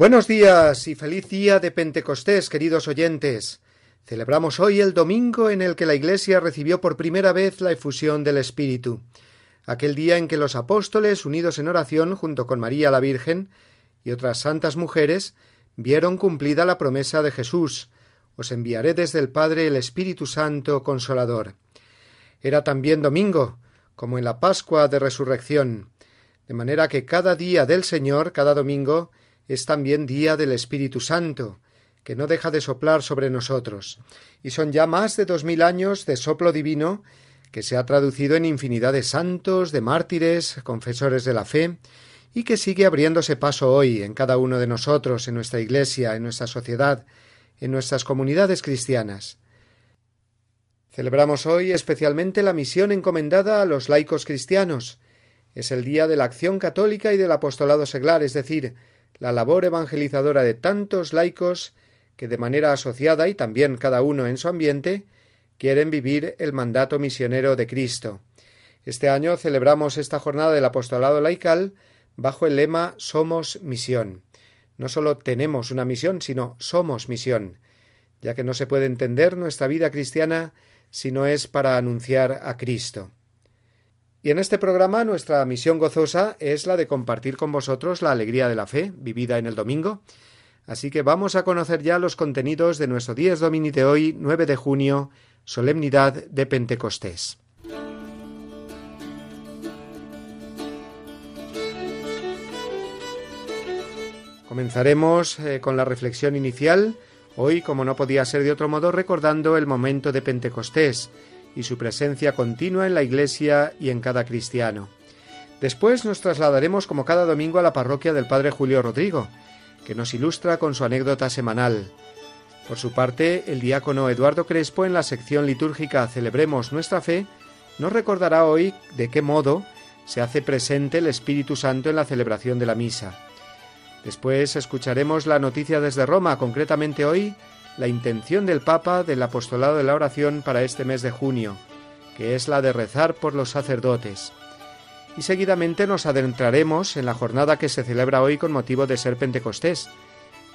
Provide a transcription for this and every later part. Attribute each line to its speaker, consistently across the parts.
Speaker 1: Buenos días y feliz día de Pentecostés, queridos oyentes. Celebramos hoy el domingo en el que la Iglesia recibió por primera vez la efusión del Espíritu, aquel día en que los apóstoles, unidos en oración junto con María la Virgen y otras santas mujeres, vieron cumplida la promesa de Jesús Os enviaré desde el Padre el Espíritu Santo Consolador. Era también domingo, como en la Pascua de Resurrección, de manera que cada día del Señor, cada domingo, es también día del Espíritu Santo, que no deja de soplar sobre nosotros, y son ya más de dos mil años de soplo divino que se ha traducido en infinidad de santos, de mártires, confesores de la fe, y que sigue abriéndose paso hoy en cada uno de nosotros, en nuestra Iglesia, en nuestra sociedad, en nuestras comunidades cristianas. Celebramos hoy especialmente la misión encomendada a los laicos cristianos. Es el día de la acción católica y del apostolado seglar, es decir, la labor evangelizadora de tantos laicos que de manera asociada y también cada uno en su ambiente quieren vivir el mandato misionero de Cristo. Este año celebramos esta jornada del apostolado laical bajo el lema Somos misión. No solo tenemos una misión, sino somos misión, ya que no se puede entender nuestra vida cristiana si no es para anunciar a Cristo. Y en este programa nuestra misión gozosa es la de compartir con vosotros la alegría de la fe, vivida en el domingo. Así que vamos a conocer ya los contenidos de nuestro Dies Domini de hoy, 9 de junio, solemnidad de Pentecostés. Comenzaremos eh, con la reflexión inicial, hoy, como no podía ser de otro modo, recordando el momento de Pentecostés, y su presencia continua en la Iglesia y en cada cristiano. Después nos trasladaremos como cada domingo a la parroquia del Padre Julio Rodrigo, que nos ilustra con su anécdota semanal. Por su parte, el diácono Eduardo Crespo en la sección litúrgica Celebremos nuestra fe nos recordará hoy de qué modo se hace presente el Espíritu Santo en la celebración de la misa. Después escucharemos la noticia desde Roma, concretamente hoy la intención del Papa del apostolado de la oración para este mes de junio, que es la de rezar por los sacerdotes. Y seguidamente nos adentraremos en la jornada que se celebra hoy con motivo de ser Pentecostés,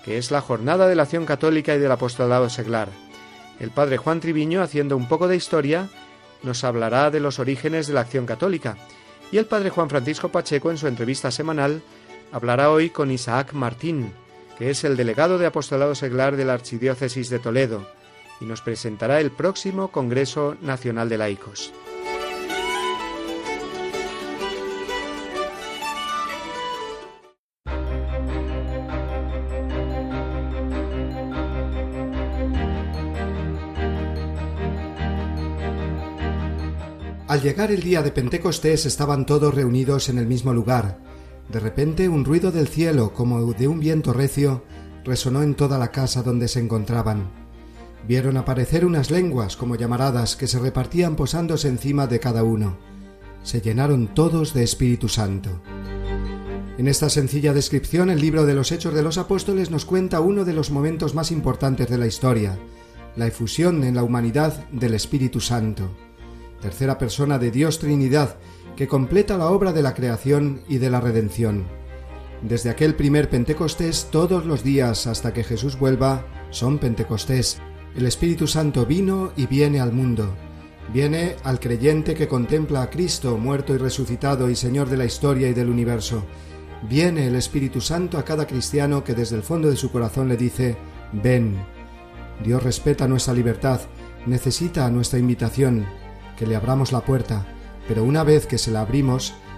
Speaker 1: que es la jornada de la acción católica y del apostolado seglar. El padre Juan Triviño, haciendo un poco de historia, nos hablará de los orígenes de la acción católica, y el padre Juan Francisco Pacheco, en su entrevista semanal, hablará hoy con Isaac Martín, que es el delegado de apostolado seglar de la Archidiócesis de Toledo, y nos presentará el próximo Congreso Nacional de Laicos. Al llegar el día de Pentecostés estaban todos reunidos en el mismo lugar, de repente un ruido del cielo como de un viento recio resonó en toda la casa donde se encontraban. Vieron aparecer unas lenguas como llamaradas que se repartían posándose encima de cada uno. Se llenaron todos de Espíritu Santo. En esta sencilla descripción el libro de los Hechos de los Apóstoles nos cuenta uno de los momentos más importantes de la historia, la efusión en la humanidad del Espíritu Santo, tercera persona de Dios Trinidad, que completa la obra de la creación y de la redención. Desde aquel primer Pentecostés, todos los días hasta que Jesús vuelva, son Pentecostés. El Espíritu Santo vino y viene al mundo. Viene al creyente que contempla a Cristo, muerto y resucitado y Señor de la historia y del universo. Viene el Espíritu Santo a cada cristiano que desde el fondo de su corazón le dice, ven. Dios respeta nuestra libertad, necesita nuestra invitación, que le abramos la puerta, pero una vez que se la abrimos,